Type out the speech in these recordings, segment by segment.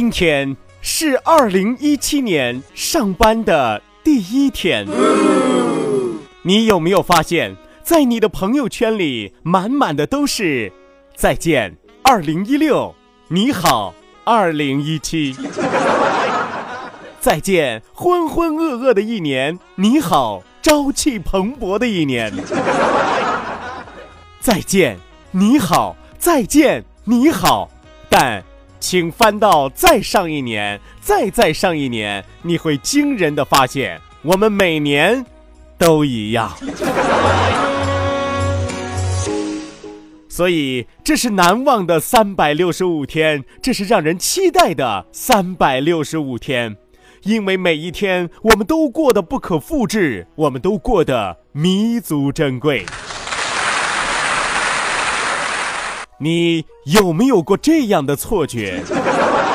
今天是二零一七年上班的第一天，你有没有发现，在你的朋友圈里，满满的都是“再见二零一六，你好二零一七”，再见浑浑噩噩的一年，你好朝气蓬勃的一年，再见你好，再见你好，但。请翻到再上一年，再再上一年，你会惊人的发现，我们每年都一样。所以，这是难忘的三百六十五天，这是让人期待的三百六十五天，因为每一天我们都过得不可复制，我们都过得弥足珍贵。你有没有过这样的错觉？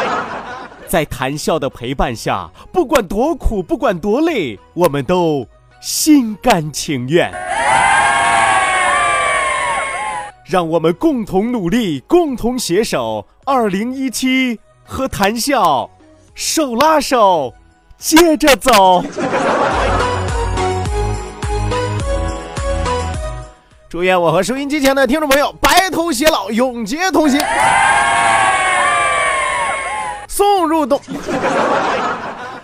在谈笑的陪伴下，不管多苦，不管多累，我们都心甘情愿。让我们共同努力，共同携手，二零一七和谈笑手拉手，接着走。祝愿我和收音机前的听众朋友白头偕老，永结同心。送入冬，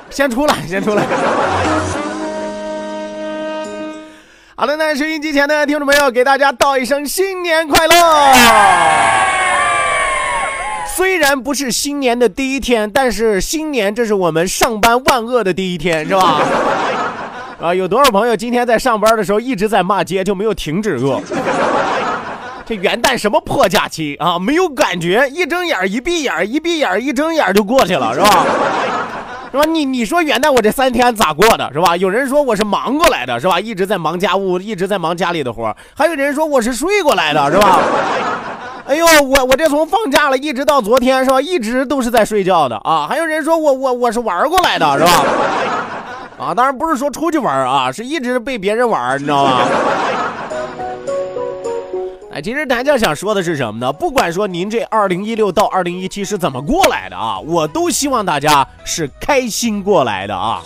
先出来，先出来。好的，那收音机前的听众朋友，给大家道一声新年快乐。虽然不是新年的第一天，但是新年这是我们上班万恶的第一天，是吧？啊，有多少朋友今天在上班的时候一直在骂街，就没有停止过？元旦什么破假期啊？没有感觉，一睁眼一闭眼一闭眼一睁眼就过去了，是吧？是吧？你你说元旦我这三天咋过的，是吧？有人说我是忙过来的，是吧？一直在忙家务，一直在忙家里的活还有人说我是睡过来的，是吧？哎呦，我我这从放假了一直到昨天，是吧？一直都是在睡觉的啊。还有人说我我我是玩过来的，是吧？啊，当然不是说出去玩啊，是一直被别人玩，你知道吗？哎，其实谭笑想说的是什么呢？不管说您这二零一六到二零一七是怎么过来的啊，我都希望大家是开心过来的啊，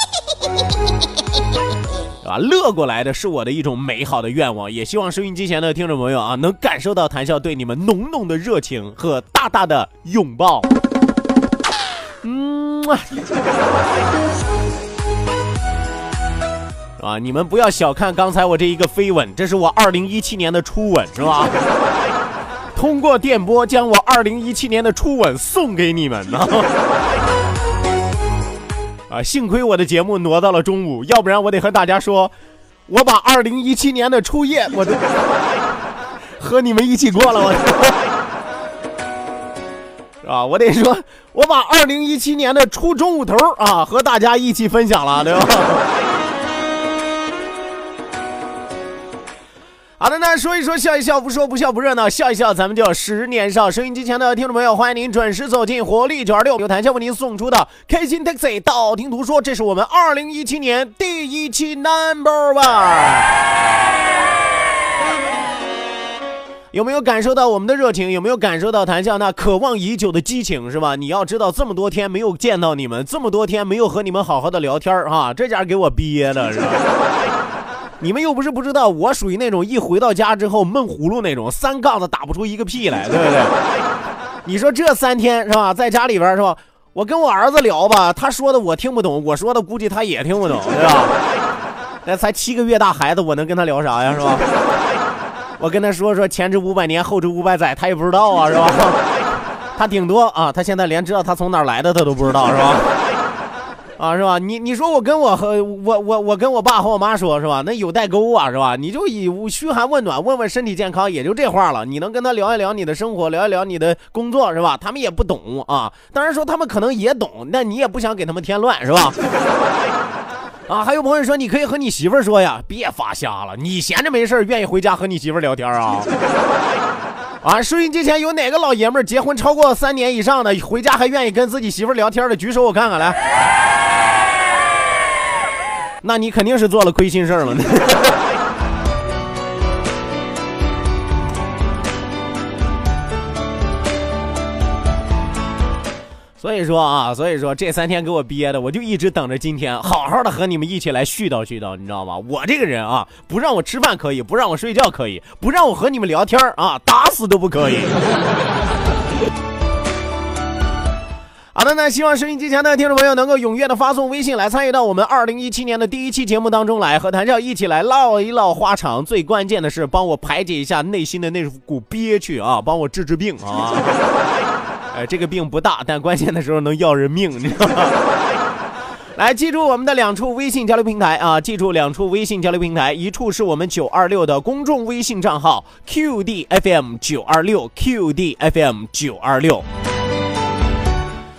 啊，乐过来的是我的一种美好的愿望，也希望收音机前的听众朋友啊，能感受到谭笑对你们浓浓的热情和大大的拥抱。嗯。啊！你们不要小看刚才我这一个飞吻，这是我二零一七年的初吻，是吧？通过电波将我二零一七年的初吻送给你们呢。啊！幸亏我的节目挪到了中午，要不然我得和大家说，我把二零一七年的初夜，我都 和你们一起过了，我。是吧？我得说，我把二零一七年的初中午头啊，和大家一起分享了，对吧？好的，那说一说笑一笑，不说不笑不热闹，笑一笑咱们就十年少。收音机前的听众朋友，欢迎您准时走进活力九二六，由谈笑为您送出的开心 taxi。道听途说，这是我们二零一七年第一期 number one。有没有感受到我们的热情？有没有感受到谈笑那渴望已久的激情？是吧？你要知道，这么多天没有见到你们，这么多天没有和你们好好的聊天啊，这家给我憋的是吧？你们又不是不知道，我属于那种一回到家之后闷葫芦那种，三杠子打不出一个屁来，对不对？你说这三天是吧，在家里边是吧？我跟我儿子聊吧，他说的我听不懂，我说的估计他也听不懂，对吧？那才七个月大孩子，我能跟他聊啥呀，是吧？我跟他说说前知五百年，后知五百载，他也不知道啊，是吧？他顶多啊，他现在连知道他从哪来的他都不知道，是吧？啊，是吧？你你说我跟我和我我我跟我爸和我妈说，是吧？那有代沟啊，是吧？你就以嘘寒问暖，问问身体健康，也就这话了。你能跟他聊一聊你的生活，聊一聊你的工作，是吧？他们也不懂啊。当然说他们可能也懂，那你也不想给他们添乱，是吧？啊，还有朋友说你可以和你媳妇说呀，别发瞎了。你闲着没事愿意回家和你媳妇聊天啊？啊，收音机前有哪个老爷们儿结婚超过三年以上的，回家还愿意跟自己媳妇聊天的，举手我看看来。那你肯定是做了亏心事了。所以说啊，所以说这三天给我憋的，我就一直等着今天好好的和你们一起来絮叨絮叨，你知道吗？我这个人啊，不让我吃饭可以，不让我睡觉可以，不让我和你们聊天啊，打死都不可以。好的，那希望收音机前的听众朋友能够踊跃的发送微信来参与到我们二零一七年的第一期节目当中来，和谭笑一起来唠一唠花场。最关键的是帮我排解一下内心的那股憋屈啊，帮我治治病啊。哎，这个病不大，但关键的时候能要人命，你知道吗？来，记住我们的两处微信交流平台啊，记住两处微信交流平台，一处是我们九二六的公众微信账号 QDFM 九二六 QDFM 九二六。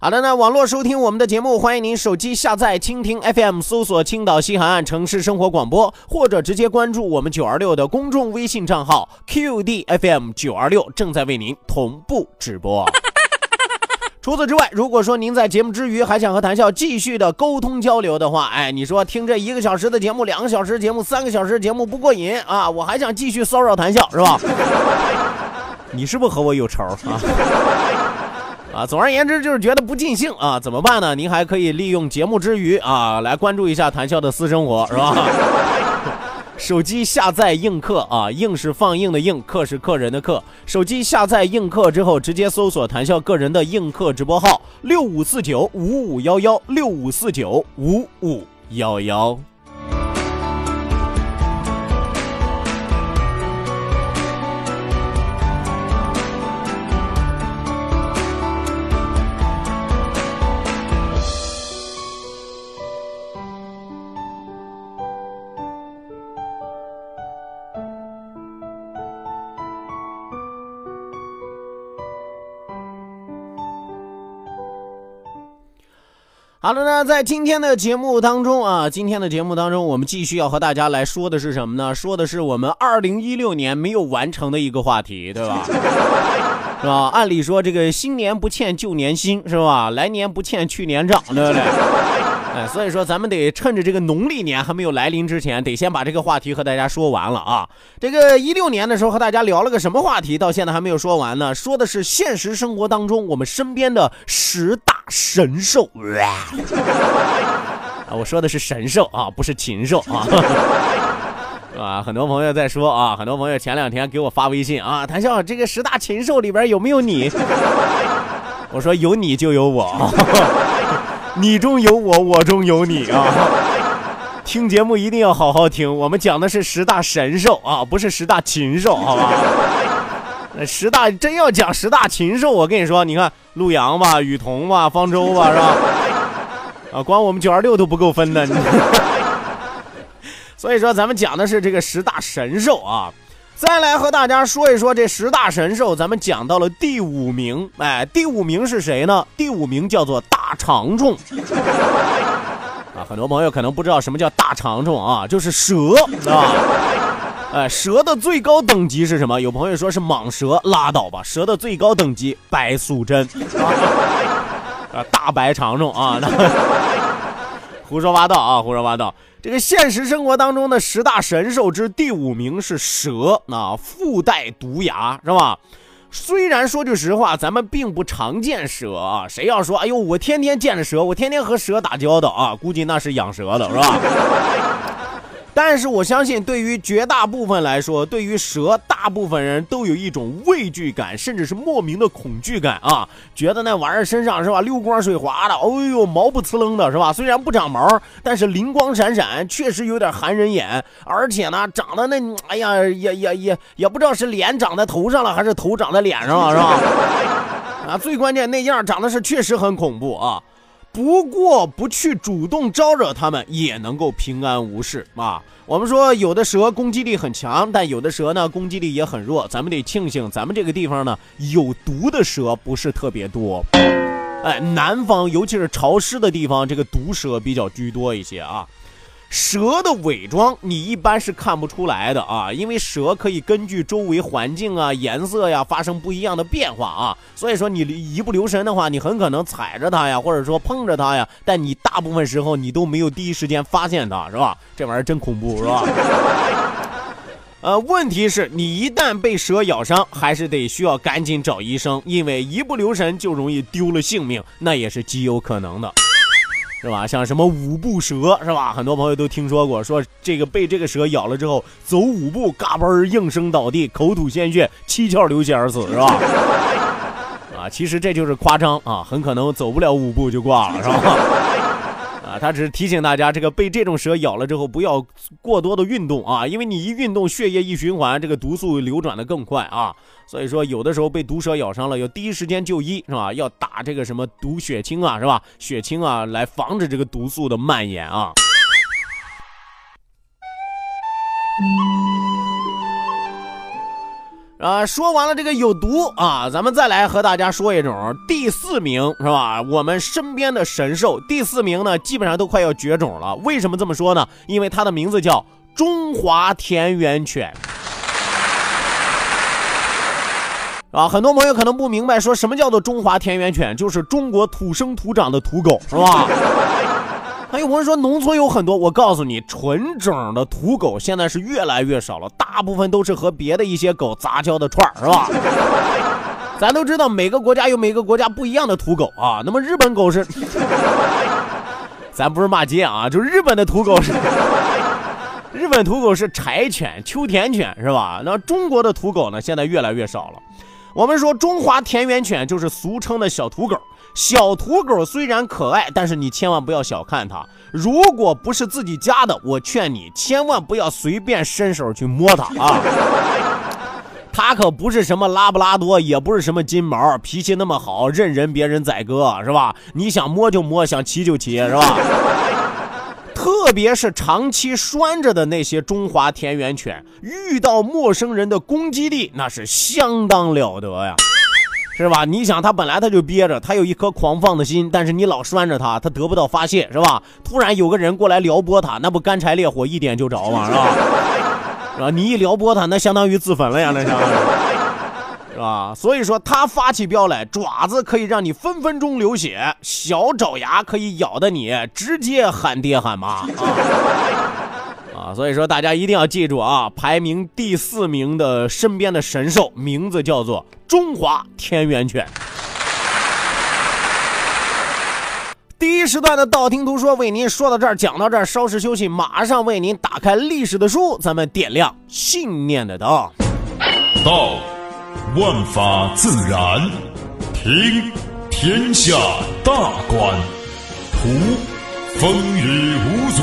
好的，那网络收听我们的节目，欢迎您手机下载蜻蜓 FM，搜索青岛西海岸城市生活广播，或者直接关注我们九二六的公众微信账号 QDFM 九二六，正在为您同步直播。除此之外，如果说您在节目之余还想和谭笑继续的沟通交流的话，哎，你说听这一个小时的节目、两个小时节目、三个小时节目不过瘾啊，我还想继续骚扰谭笑，是吧？你是不是和我有仇啊？啊，总而言之就是觉得不尽兴啊，怎么办呢？您还可以利用节目之余啊，来关注一下谈笑的私生活，是吧？手机下载映客啊，映是放映的映，客是客人的客。手机下载映客之后，直接搜索谈笑个人的映客直播号六五四九五五幺幺六五四九五五幺幺。好了呢，在今天的节目当中啊，今天的节目当中，我们继续要和大家来说的是什么呢？说的是我们二零一六年没有完成的一个话题，对吧？是吧？按理说这个新年不欠旧年新，是吧？来年不欠去年账，对不对？所以说咱们得趁着这个农历年还没有来临之前，得先把这个话题和大家说完了啊。这个一六年的时候和大家聊了个什么话题，到现在还没有说完呢？说的是现实生活当中我们身边的十大神兽。啊，我说的是神兽啊，不是禽兽啊。啊？很多朋友在说啊，很多朋友前两天给我发微信啊，谭笑，这个十大禽兽里边有没有你？我说有你就有我。你中有我，我中有你啊！听节目一定要好好听，我们讲的是十大神兽啊，不是十大禽兽，好吧？那十大真要讲十大禽兽，我跟你说，你看陆阳吧、雨桐吧、方舟吧，是吧？啊，光我们九二六都不够分的。你所以说，咱们讲的是这个十大神兽啊。再来和大家说一说这十大神兽，咱们讲到了第五名，哎，第五名是谁呢？第五名叫做大长虫。啊，很多朋友可能不知道什么叫大长虫啊，就是蛇啊。哎，蛇的最高等级是什么？有朋友说是蟒蛇，拉倒吧，蛇的最高等级白素贞。啊，大白长虫啊，那胡说八道啊，胡说八道。这个现实生活当中的十大神兽之第五名是蛇啊，附带毒牙是吧？虽然说句实话，咱们并不常见蛇啊。谁要说，哎呦，我天天见着蛇，我天天和蛇打交道啊，估计那是养蛇的是吧？但是我相信，对于绝大部分来说，对于蛇，大部分人都有一种畏惧感，甚至是莫名的恐惧感啊！觉得那玩意儿身上是吧，溜光水滑的，哎呦，毛不呲楞的是吧？虽然不长毛，但是灵光闪闪，确实有点寒人眼。而且呢，长得那，哎呀，也也也也不知道是脸长在头上了，还是头长在脸上了，是吧？啊，最关键那样长得是确实很恐怖啊！不过不去主动招惹他们，也能够平安无事啊。我们说有的蛇攻击力很强，但有的蛇呢攻击力也很弱。咱们得庆幸咱们这个地方呢有毒的蛇不是特别多。哎，南方尤其是潮湿的地方，这个毒蛇比较居多一些啊。蛇的伪装你一般是看不出来的啊，因为蛇可以根据周围环境啊、颜色呀发生不一样的变化啊，所以说你一不留神的话，你很可能踩着它呀，或者说碰着它呀，但你大部分时候你都没有第一时间发现它，是吧？这玩意儿真恐怖，是吧？呃，问题是你一旦被蛇咬伤，还是得需要赶紧找医生，因为一不留神就容易丢了性命，那也是极有可能的。是吧？像什么五步蛇是吧？很多朋友都听说过，说这个被这个蛇咬了之后，走五步嘎嘣应声倒地，口吐鲜血，七窍流血而死，是吧？啊，其实这就是夸张啊，很可能走不了五步就挂了，是吧？他只是提醒大家，这个被这种蛇咬了之后，不要过多的运动啊，因为你一运动，血液一循环，这个毒素流转的更快啊。所以说，有的时候被毒蛇咬伤了，要第一时间就医，是吧？要打这个什么毒血清啊，是吧？血清啊，来防止这个毒素的蔓延啊。啊，说完了这个有毒啊，咱们再来和大家说一种第四名是吧？我们身边的神兽第四名呢，基本上都快要绝种了。为什么这么说呢？因为它的名字叫中华田园犬。啊，很多朋友可能不明白，说什么叫做中华田园犬，就是中国土生土长的土狗，是吧？还有我们说农村有很多，我告诉你，纯种的土狗现在是越来越少了，大部分都是和别的一些狗杂交的串儿，是吧？咱都知道每个国家有每个国家不一样的土狗啊。那么日本狗是，咱不是骂街啊，就日本的土狗是，日本土狗是柴犬、秋田犬，是吧？那中国的土狗呢，现在越来越少了。我们说中华田园犬就是俗称的小土狗。小土狗虽然可爱，但是你千万不要小看它。如果不是自己家的，我劝你千万不要随便伸手去摸它啊！它可不是什么拉布拉多，也不是什么金毛，脾气那么好，任人别人宰割是吧？你想摸就摸，想骑就骑是吧？特别是长期拴着的那些中华田园犬，遇到陌生人的攻击力那是相当了得呀。是吧？你想他本来他就憋着，他有一颗狂放的心，但是你老拴着他，他得不到发泄，是吧？突然有个人过来撩拨他，那不干柴烈火一点就着吗？是吧？是吧？你一撩拨他，那相当于自焚了呀，那相当于，是吧？所以说他发起飙来，爪子可以让你分分钟流血，小爪牙可以咬的你直接喊爹喊妈啊！啊，所以说大家一定要记住啊，排名第四名的身边的神兽名字叫做。中华田园犬。第一时段的道听途说为您说到这儿，讲到这儿，稍事休息，马上为您打开历史的书，咱们点亮信念的灯。道，万法自然；听，天下大观；图，风雨无阻；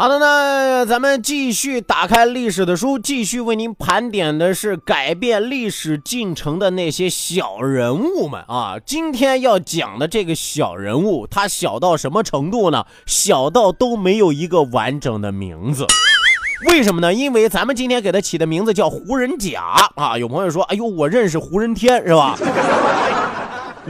好的呢，咱们继续打开历史的书，继续为您盘点的是改变历史进程的那些小人物们啊。今天要讲的这个小人物，他小到什么程度呢？小到都没有一个完整的名字。为什么呢？因为咱们今天给他起的名字叫胡人甲啊。有朋友说：“哎呦，我认识胡人天，是吧？”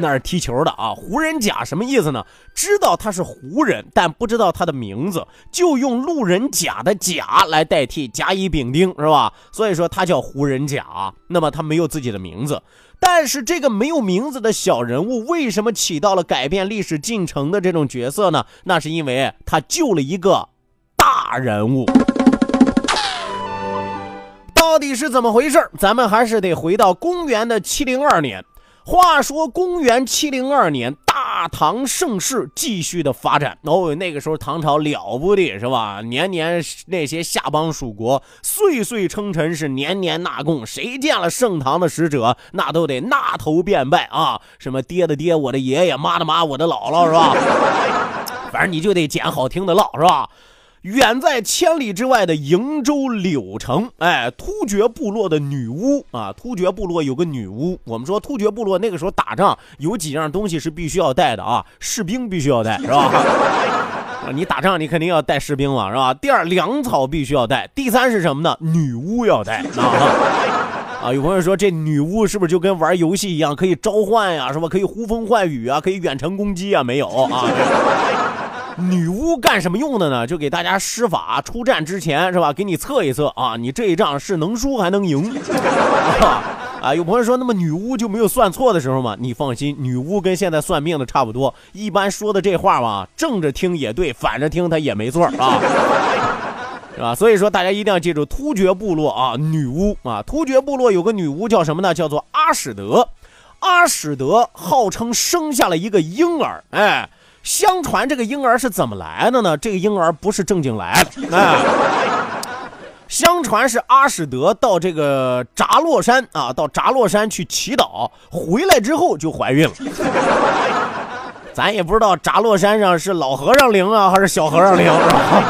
那是踢球的啊，湖人甲什么意思呢？知道他是湖人，但不知道他的名字，就用路人甲的甲来代替甲乙丙丁，是吧？所以说他叫湖人甲。那么他没有自己的名字，但是这个没有名字的小人物，为什么起到了改变历史进程的这种角色呢？那是因为他救了一个大人物。到底是怎么回事？咱们还是得回到公元的七零二年。话说，公元七零二年，大唐盛世继续的发展。哦，那个时候唐朝了不得，是吧？年年那些下邦属国，岁岁称臣，是年年纳贡。谁见了盛唐的使者，那都得纳头便拜啊！什么爹的爹，我的爷爷；妈的妈，我的姥姥，是吧？反正你就得捡好听的唠，是吧？远在千里之外的瀛州柳城，哎，突厥部落的女巫啊，突厥部落有个女巫。我们说突厥部落那个时候打仗有几样东西是必须要带的啊，士兵必须要带，是吧？你打仗你肯定要带士兵嘛，是吧？第二，粮草必须要带。第三是什么呢？女巫要带啊！啊，有朋友说这女巫是不是就跟玩游戏一样，可以召唤呀，是吧？可以呼风唤雨啊，可以远程攻击啊？没有啊。女巫干什么用的呢？就给大家施法，出战之前是吧？给你测一测啊，你这一仗是能输还能赢？啊，有朋友说，那么女巫就没有算错的时候吗？你放心，女巫跟现在算命的差不多，一般说的这话吧，正着听也对，反着听它也没错啊，是吧？所以说大家一定要记住，突厥部落啊，女巫啊，突厥部落有个女巫叫什么呢？叫做阿史德，阿史德号称生下了一个婴儿，哎。相传这个婴儿是怎么来的呢？这个婴儿不是正经来的，哎，相传是阿史德到这个扎洛山啊，到扎洛山去祈祷，回来之后就怀孕了。咱也不知道扎洛山上是老和尚灵啊，还是小和尚灵，是吧？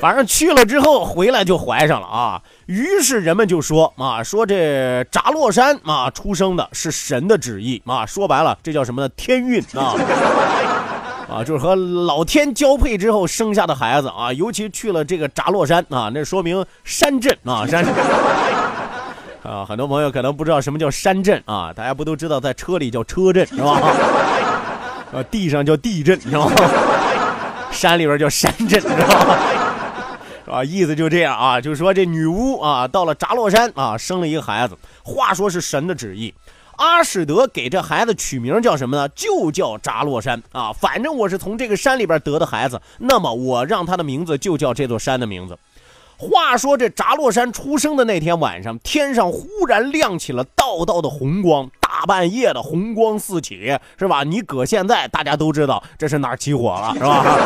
反正去了之后回来就怀上了啊。于是人们就说啊，说这扎洛山啊出生的是神的旨意啊，说白了这叫什么呢？天运啊。啊，就是和老天交配之后生下的孩子啊，尤其去了这个札洛山啊，那说明山镇啊，山啊，很多朋友可能不知道什么叫山镇啊，大家不都知道在车里叫车震是吧？啊，地上叫地震是吧？山里边叫山镇是吧？啊，意思就这样啊，就是说这女巫啊，到了札洛山啊，生了一个孩子，话说是神的旨意。阿史德给这孩子取名叫什么呢？就叫扎洛山啊！反正我是从这个山里边得的孩子，那么我让他的名字就叫这座山的名字。话说这扎洛山出生的那天晚上，天上忽然亮起了道道的红光，大半夜的红光四起，是吧？你搁现在大家都知道这是哪儿起火了，是吧？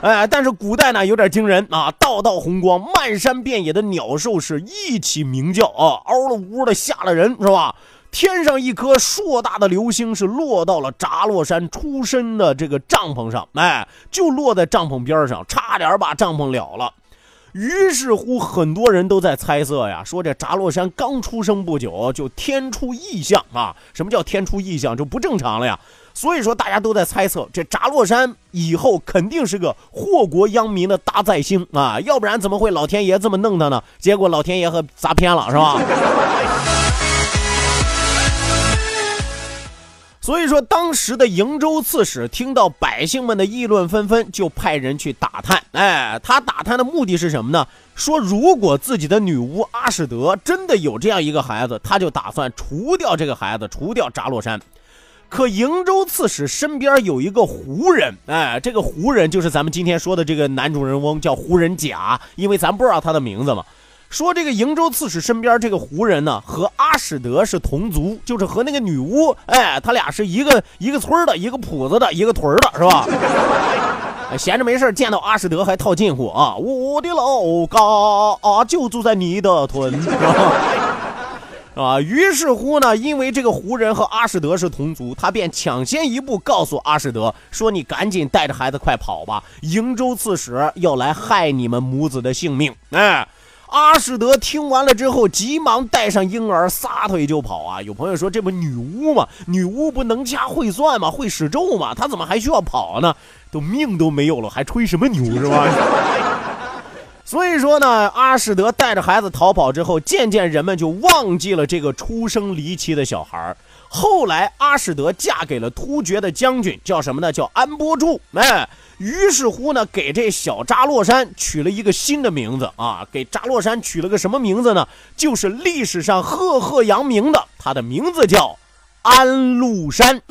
哎，但是古代呢有点惊人啊，道道红光，漫山遍野的鸟兽是一起鸣叫啊，嗷了呜的吓了人，是吧？天上一颗硕大的流星是落到了札洛山出身的这个帐篷上，哎，就落在帐篷边上，差点把帐篷了了。于是乎，很多人都在猜测呀，说这札洛山刚出生不久就天出异象啊！什么叫天出异象？就不正常了呀！所以说，大家都在猜测，这札洛山以后肯定是个祸国殃民的大灾星啊！要不然怎么会老天爷这么弄他呢？结果老天爷和砸偏了，是吧？所以说，当时的瀛州刺史听到百姓们的议论纷纷，就派人去打探。哎，他打探的目的是什么呢？说如果自己的女巫阿史德真的有这样一个孩子，他就打算除掉这个孩子，除掉札洛山。可瀛州刺史身边有一个胡人，哎，这个胡人就是咱们今天说的这个男主人翁，叫胡人甲，因为咱不知道他的名字嘛。说这个瀛州刺史身边这个胡人呢，和阿史德是同族，就是和那个女巫，哎，他俩是一个一个村的，一个铺子的，一个屯的，是吧？闲着没事见到阿史德还套近乎啊！我的老嘎啊，就住在你的屯。啊。于是乎呢，因为这个胡人和阿史德是同族，他便抢先一步告诉阿史德说：“你赶紧带着孩子快跑吧，瀛州刺史要来害你们母子的性命。”哎。阿史德听完了之后，急忙带上婴儿，撒腿就跑啊！有朋友说，这不女巫吗？女巫不能掐会算吗？会使咒吗？她怎么还需要跑呢？都命都没有了，还吹什么牛是吧？所以说呢，阿史德带着孩子逃跑之后，渐渐人们就忘记了这个出生离奇的小孩后来，阿史德嫁给了突厥的将军，叫什么呢？叫安波柱。哎。于是乎呢，给这小扎洛山取了一个新的名字啊，给扎洛山取了个什么名字呢？就是历史上赫赫扬名的，他的名字叫安禄山。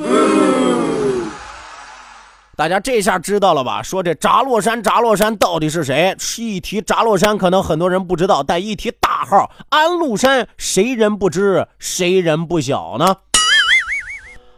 大家这下知道了吧？说这扎洛山，扎洛山到底是谁？一提扎洛山，可能很多人不知道，但一提大号安禄山，谁人不知，谁人不晓呢？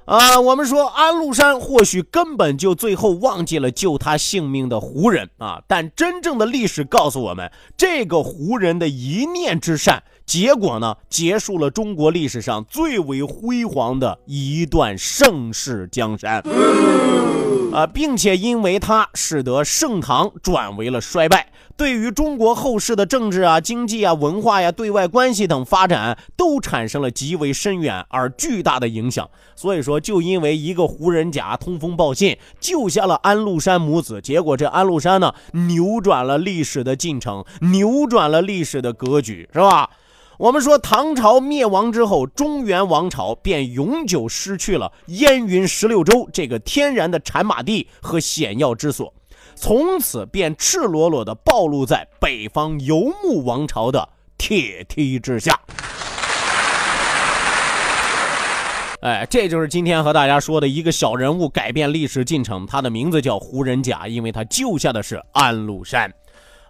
啊，我们说安禄山或许根本就最后忘记了救他性命的胡人啊，但真正的历史告诉我们，这个胡人的一念之善，结果呢，结束了中国历史上最为辉煌的一段盛世江山。啊，并且因为他使得盛唐转为了衰败，对于中国后世的政治啊、经济啊、文化呀、对外关系等发展都产生了极为深远而巨大的影响。所以说，就因为一个胡人甲通风报信，救下了安禄山母子，结果这安禄山呢，扭转了历史的进程，扭转了历史的格局，是吧？我们说，唐朝灭亡之后，中原王朝便永久失去了燕云十六州这个天然的产马地和险要之所，从此便赤裸裸的暴露在北方游牧王朝的铁蹄之下。哎，这就是今天和大家说的一个小人物改变历史进程，他的名字叫胡人甲，因为他救下的是安禄山。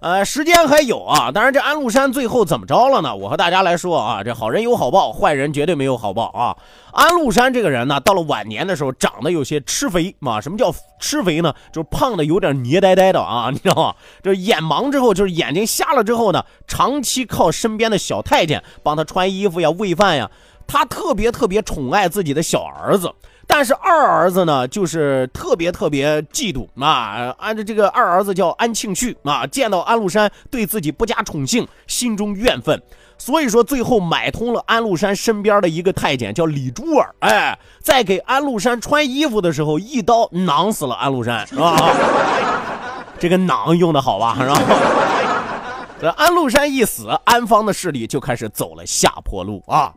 呃，时间还有啊，当然这安禄山最后怎么着了呢？我和大家来说啊，这好人有好报，坏人绝对没有好报啊。安禄山这个人呢，到了晚年的时候长得有些吃肥嘛。什么叫吃肥呢？就是胖的有点捏呆呆的啊，你知道吗？这眼盲之后，就是眼睛瞎了之后呢，长期靠身边的小太监帮他穿衣服呀、喂饭呀。他特别特别宠爱自己的小儿子。但是二儿子呢，就是特别特别嫉妒啊！按照这个二儿子叫安庆绪啊，见到安禄山对自己不加宠幸，心中怨愤，所以说最后买通了安禄山身边的一个太监叫李珠儿，哎，在给安禄山穿衣服的时候，一刀囊死了安禄山，是吧？这个囊用的好吧？是吧？安禄山一死，安方的势力就开始走了下坡路啊！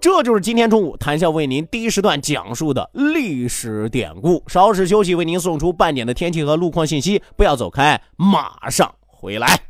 这就是今天中午谈笑为您第一时段讲述的历史典故。稍事休息，为您送出半点的天气和路况信息。不要走开，马上回来。